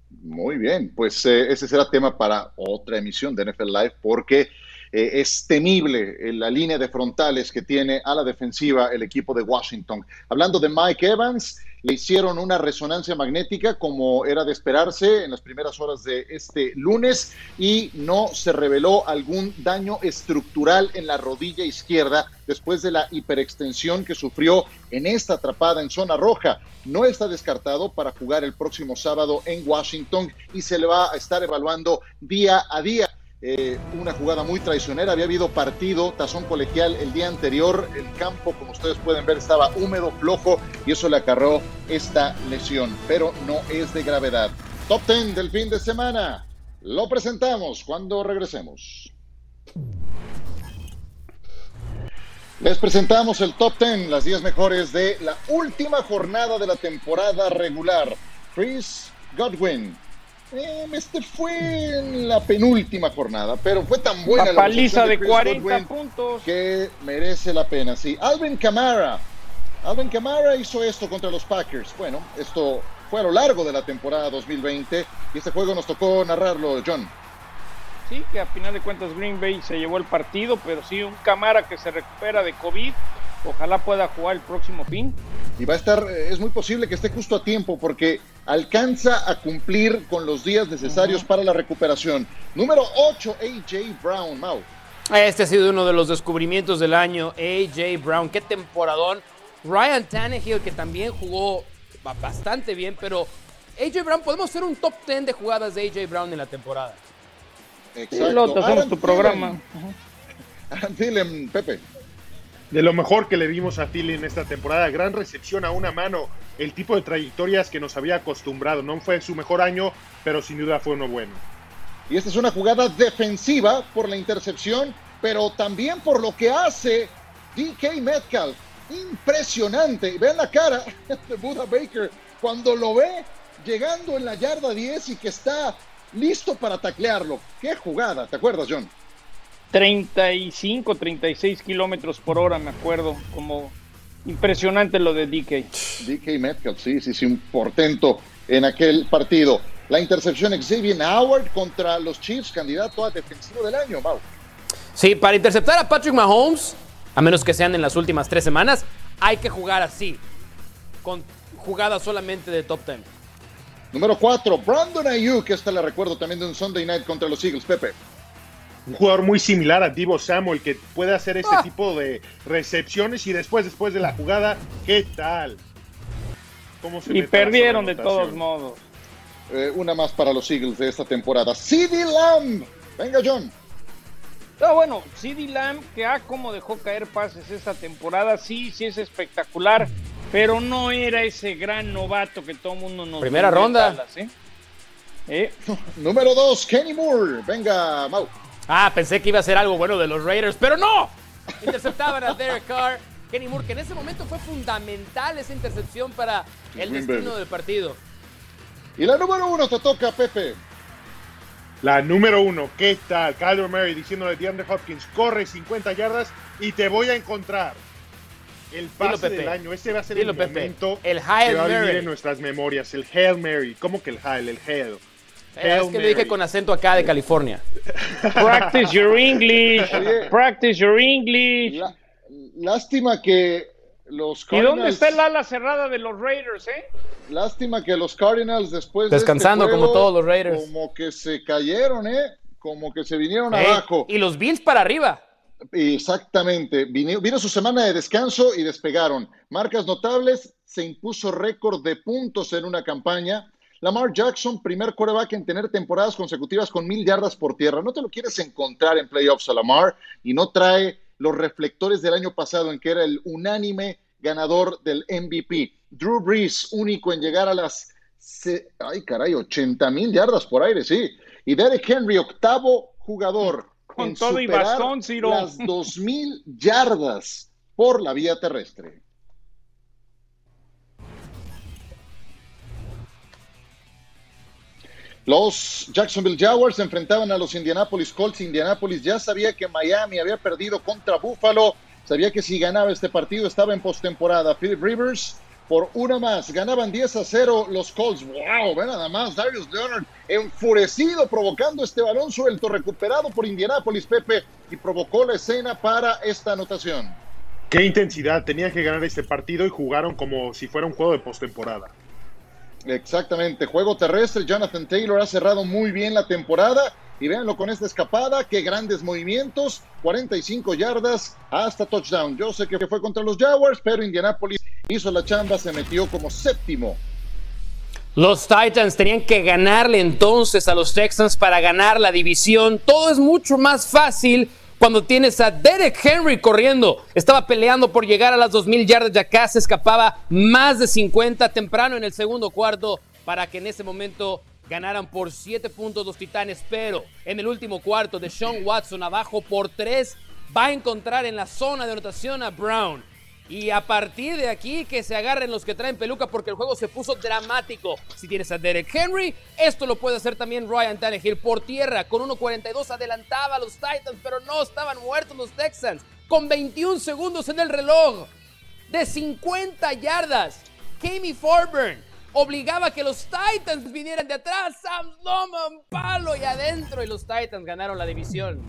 Muy bien, pues eh, ese será tema para otra emisión de NFL Live porque eh, es temible eh, la línea de frontales que tiene a la defensiva el equipo de Washington. Hablando de Mike Evans, le hicieron una resonancia magnética como era de esperarse en las primeras horas de este lunes y no se reveló algún daño estructural en la rodilla izquierda después de la hiperextensión que sufrió en esta atrapada en zona roja. No está descartado para jugar el próximo sábado en Washington y se le va a estar evaluando día a día. Eh, una jugada muy traicionera. Había habido partido, tazón colegial el día anterior. El campo, como ustedes pueden ver, estaba húmedo, flojo y eso le acarró esta lesión, pero no es de gravedad. Top 10 del fin de semana. Lo presentamos cuando regresemos. Les presentamos el top 10, las 10 mejores de la última jornada de la temporada regular. Chris Godwin, eh, este fue en la penúltima jornada, pero fue tan buena la, paliza de, 40 puntos que merece la pena. Sí, Alvin Kamara. Alvin Kamara hizo esto contra los Packers. Bueno, esto fue a lo largo de la temporada 2020 y este juego nos tocó narrarlo, John. Sí, que a final de cuentas Green Bay se llevó el partido, pero sí un Camara que se recupera de COVID Ojalá pueda jugar el próximo fin. Y va a estar, eh, es muy posible que esté justo a tiempo porque alcanza a cumplir con los días necesarios para la recuperación. Número 8, AJ Brown, Mau. Este ha sido uno de los descubrimientos del año, AJ Brown. Qué temporadón. Ryan Tannehill, que también jugó bastante bien, pero AJ Brown, podemos hacer un top 10 de jugadas de AJ Brown en la temporada. Exacto. hacemos tu programa. Pepe de lo mejor que le vimos a Philly en esta temporada. Gran recepción a una mano, el tipo de trayectorias que nos había acostumbrado. No fue su mejor año, pero sin duda fue uno bueno. Y esta es una jugada defensiva por la intercepción, pero también por lo que hace DK Metcalf. Impresionante. Vean la cara de Buda Baker cuando lo ve llegando en la yarda 10 y que está listo para taclearlo. Qué jugada, ¿te acuerdas, John? 35, 36 kilómetros por hora, me acuerdo, como impresionante lo de DK. DK Metcalf, sí, sí, sí, un portento en aquel partido. La intercepción Xavier Howard contra los Chiefs, candidato a defensivo del año, Mau. Sí, para interceptar a Patrick Mahomes, a menos que sean en las últimas tres semanas, hay que jugar así, con jugadas solamente de top 10. Número 4, Brandon Ayuk, que esta la recuerdo también de un Sunday Night contra los Eagles, Pepe un jugador muy similar a Divo Samuel que puede hacer este ah. tipo de recepciones y después, después de la jugada, ¿qué tal? y perdieron de todos modos. Eh, una más para los Eagles de esta temporada. CD Lamb. Venga, John. No, bueno, CD Lamb, que ah, como dejó caer pases esta temporada, sí, sí es espectacular, pero no era ese gran novato que todo el mundo nos Primera ronda. ¿eh? ¿Eh? Número dos, Kenny Moore. Venga, Mau. Ah, pensé que iba a ser algo bueno de los Raiders, pero no. Interceptaban a Derek Carr. Kenny Moore, que en ese momento fue fundamental esa intercepción para el destino del partido. Y la número uno te toca, Pepe. La número uno, ¿qué tal? Kyler Murray diciéndole a DeAndre Hopkins, corre 50 yardas y te voy a encontrar. El pase del año, ese va a ser el momento el Hail que va a vivir en nuestras memorias. El Hail Mary, ¿cómo que el Hail? El Hail. Es que lo dije con acento acá de California. Practice your English. Practice your English. lástima que los Cardinals. ¿Y dónde está el ala cerrada de los Raiders, eh? Lástima que los Cardinals después Descansando de este como todos los Raiders. Como que se cayeron, ¿eh? Como que se vinieron abajo. Y los Bills para arriba. Exactamente. Vino, vino, su semana de descanso y despegaron. Marcas notables, se impuso récord de puntos en una campaña. Lamar Jackson, primer quarterback en tener temporadas consecutivas con mil yardas por tierra. No te lo quieres encontrar en playoffs a Lamar y no trae los reflectores del año pasado en que era el unánime ganador del MVP. Drew Brees, único en llegar a las, ay caray, 80 mil yardas por aire, sí. Y Derek Henry, octavo jugador Con todo y bastón, Ciro. Las 2.000 yardas por la vía terrestre. Los Jacksonville Jaguars enfrentaban a los Indianapolis Colts. Indianapolis ya sabía que Miami había perdido contra Buffalo. Sabía que si ganaba este partido estaba en postemporada. Philip Rivers por una más. Ganaban 10 a 0 los Colts. ¡Wow! Ve nada más. Darius Leonard enfurecido, provocando este balón suelto, recuperado por Indianapolis, Pepe, y provocó la escena para esta anotación. Qué intensidad. Tenía que ganar este partido y jugaron como si fuera un juego de postemporada. Exactamente, juego terrestre. Jonathan Taylor ha cerrado muy bien la temporada. Y véanlo con esta escapada, qué grandes movimientos, 45 yardas hasta touchdown. Yo sé que fue contra los Jaguars, pero Indianapolis hizo la chamba, se metió como séptimo. Los Titans tenían que ganarle entonces a los Texans para ganar la división. Todo es mucho más fácil cuando tienes a Derek Henry corriendo. Estaba peleando por llegar a las 2.000 yardas, ya casi escapaba más de 50 temprano en el segundo cuarto para que en ese momento ganaran por 7 puntos los Titanes. Pero en el último cuarto de Sean Watson abajo por 3 va a encontrar en la zona de anotación a Brown. Y a partir de aquí que se agarren los que traen peluca porque el juego se puso dramático. Si tienes a Derek Henry, esto lo puede hacer también Ryan Tannehill por tierra. Con 1.42 adelantaba a los Titans, pero no estaban muertos los Texans. Con 21 segundos en el reloj. De 50 yardas. Jamie Forburn obligaba a que los Titans vinieran de atrás. Sam Loman, palo y adentro. Y los Titans ganaron la división.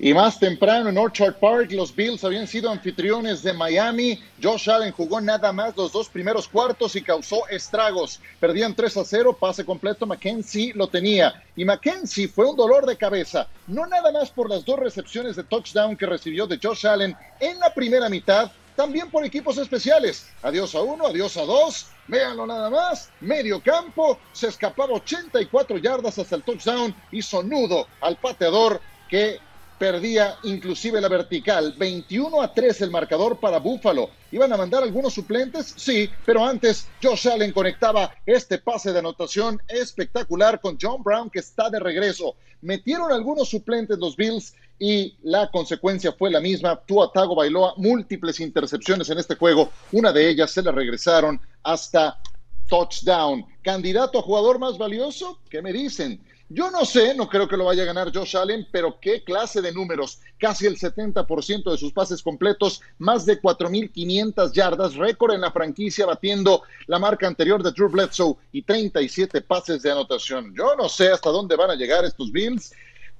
Y más temprano en Orchard Park, los Bills habían sido anfitriones de Miami. Josh Allen jugó nada más los dos primeros cuartos y causó estragos. Perdían 3 a 0, pase completo, Mackenzie lo tenía. Y Mackenzie fue un dolor de cabeza, no nada más por las dos recepciones de touchdown que recibió de Josh Allen en la primera mitad, también por equipos especiales. Adiós a uno, adiós a dos. Véanlo nada más. Medio campo. Se escapaba 84 yardas hasta el touchdown. Hizo nudo al pateador que perdía inclusive la vertical. 21 a 3 el marcador para Buffalo. ¿Iban a mandar algunos suplentes? Sí, pero antes Josh Allen conectaba este pase de anotación espectacular con John Brown que está de regreso. Metieron algunos suplentes los Bills y la consecuencia fue la misma. Tua Tago bailó múltiples intercepciones en este juego. Una de ellas se le regresaron hasta touchdown. ¿Candidato a jugador más valioso? ¿Qué me dicen? Yo no sé, no creo que lo vaya a ganar Josh Allen, pero qué clase de números. Casi el 70% de sus pases completos, más de 4.500 yardas, récord en la franquicia, batiendo la marca anterior de Drew Bledsoe y 37 pases de anotación. Yo no sé hasta dónde van a llegar estos Bills.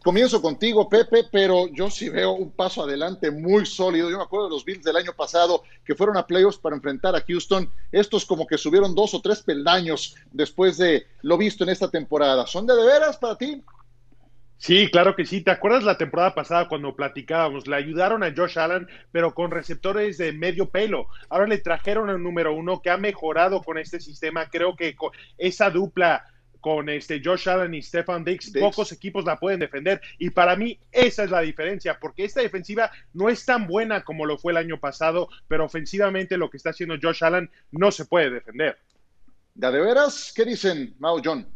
Comienzo contigo, Pepe, pero yo sí veo un paso adelante muy sólido. Yo me acuerdo de los Bills del año pasado que fueron a playoffs para enfrentar a Houston. Estos como que subieron dos o tres peldaños después de lo visto en esta temporada. ¿Son de, de veras para ti? Sí, claro que sí. ¿Te acuerdas la temporada pasada cuando platicábamos? Le ayudaron a Josh Allen, pero con receptores de medio pelo. Ahora le trajeron al número uno que ha mejorado con este sistema. Creo que esa dupla con este Josh Allen y Stefan Diggs, pocos equipos la pueden defender. Y para mí esa es la diferencia, porque esta defensiva no es tan buena como lo fue el año pasado, pero ofensivamente lo que está haciendo Josh Allen no se puede defender. ¿De, de veras? ¿Qué dicen, Mao John?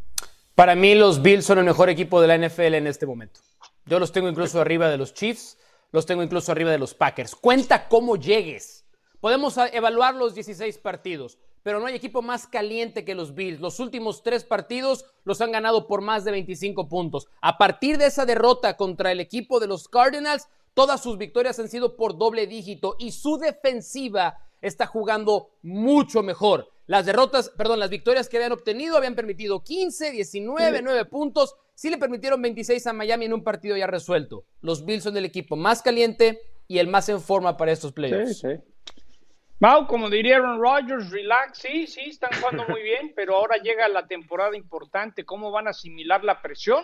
Para mí los Bills son el mejor equipo de la NFL en este momento. Yo los tengo incluso arriba de los Chiefs, los tengo incluso arriba de los Packers. Cuenta cómo llegues. Podemos evaluar los 16 partidos pero no hay equipo más caliente que los Bills. Los últimos tres partidos los han ganado por más de 25 puntos. A partir de esa derrota contra el equipo de los Cardinals, todas sus victorias han sido por doble dígito y su defensiva está jugando mucho mejor. Las derrotas, perdón, las victorias que habían obtenido habían permitido 15, 19, 9 puntos. Sí le permitieron 26 a Miami en un partido ya resuelto. Los Bills son el equipo más caliente y el más en forma para estos playoffs. Sí, sí. Mau, como diría Aaron Rodgers, relax, sí, sí, están jugando muy bien, pero ahora llega la temporada importante, ¿cómo van a asimilar la presión?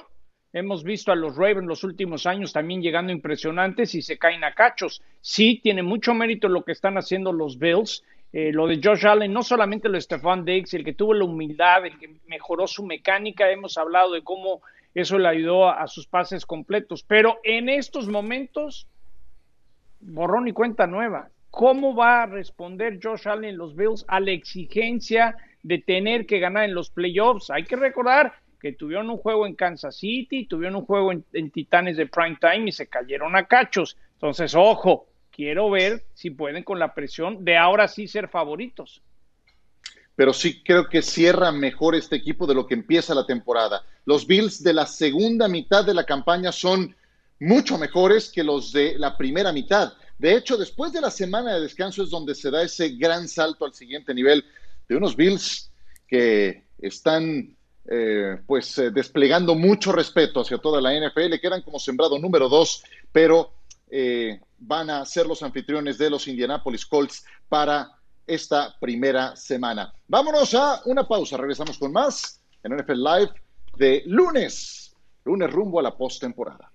Hemos visto a los Ravens los últimos años también llegando impresionantes y se caen a cachos. Sí, tiene mucho mérito lo que están haciendo los Bills. Eh, lo de Josh Allen, no solamente lo de Stephon Diggs, el que tuvo la humildad, el que mejoró su mecánica, hemos hablado de cómo eso le ayudó a sus pases completos, pero en estos momentos, borrón y cuenta nueva ¿Cómo va a responder Josh Allen los Bills a la exigencia de tener que ganar en los playoffs? Hay que recordar que tuvieron un juego en Kansas City, tuvieron un juego en, en Titanes de Prime Time y se cayeron a cachos. Entonces, ojo, quiero ver si pueden con la presión de ahora sí ser favoritos pero sí creo que cierra mejor este equipo de lo que empieza la temporada. Los Bills de la segunda mitad de la campaña son mucho mejores que los de la primera mitad. De hecho, después de la semana de descanso es donde se da ese gran salto al siguiente nivel de unos Bills que están eh, pues eh, desplegando mucho respeto hacia toda la NFL, que eran como sembrado número dos, pero eh, van a ser los anfitriones de los Indianapolis Colts para esta primera semana. Vámonos a una pausa. Regresamos con más en NFL Live de lunes, lunes rumbo a la postemporada.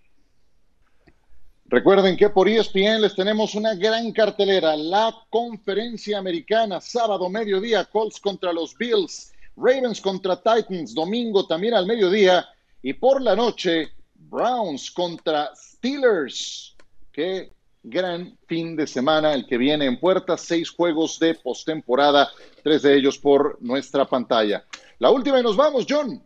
Recuerden que por ESPN les tenemos una gran cartelera, la conferencia americana, sábado mediodía, Colts contra los Bills, Ravens contra Titans, domingo también al mediodía, y por la noche, Browns contra Steelers. que gran fin de semana el que viene en puerta, seis juegos de postemporada, tres de ellos por nuestra pantalla. La última y nos vamos, John.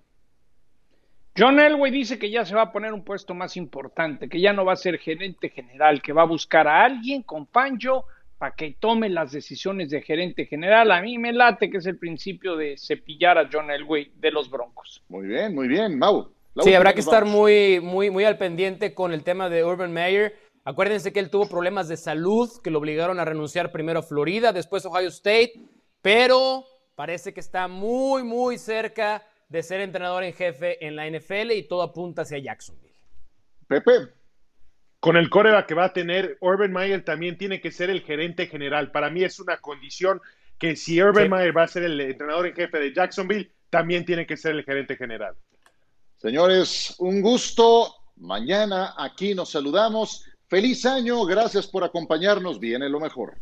John Elway dice que ya se va a poner un puesto más importante, que ya no va a ser gerente general, que va a buscar a alguien con Pancho para que tome las decisiones de gerente general. A mí me late que es el principio de cepillar a John Elway de los Broncos. Muy bien, muy bien, Mau. Sí, habrá que estar muy, muy, muy al pendiente con el tema de Urban Meyer Acuérdense que él tuvo problemas de salud que lo obligaron a renunciar primero a Florida, después a Ohio State, pero parece que está muy, muy cerca de ser entrenador en jefe en la NFL y todo apunta hacia Jacksonville. Pepe. Con el coreback que va a tener, Urban Meyer también tiene que ser el gerente general. Para mí es una condición que si Urban Meyer va a ser el entrenador en jefe de Jacksonville, también tiene que ser el gerente general. Señores, un gusto. Mañana aquí nos saludamos. Feliz año, gracias por acompañarnos, viene lo mejor.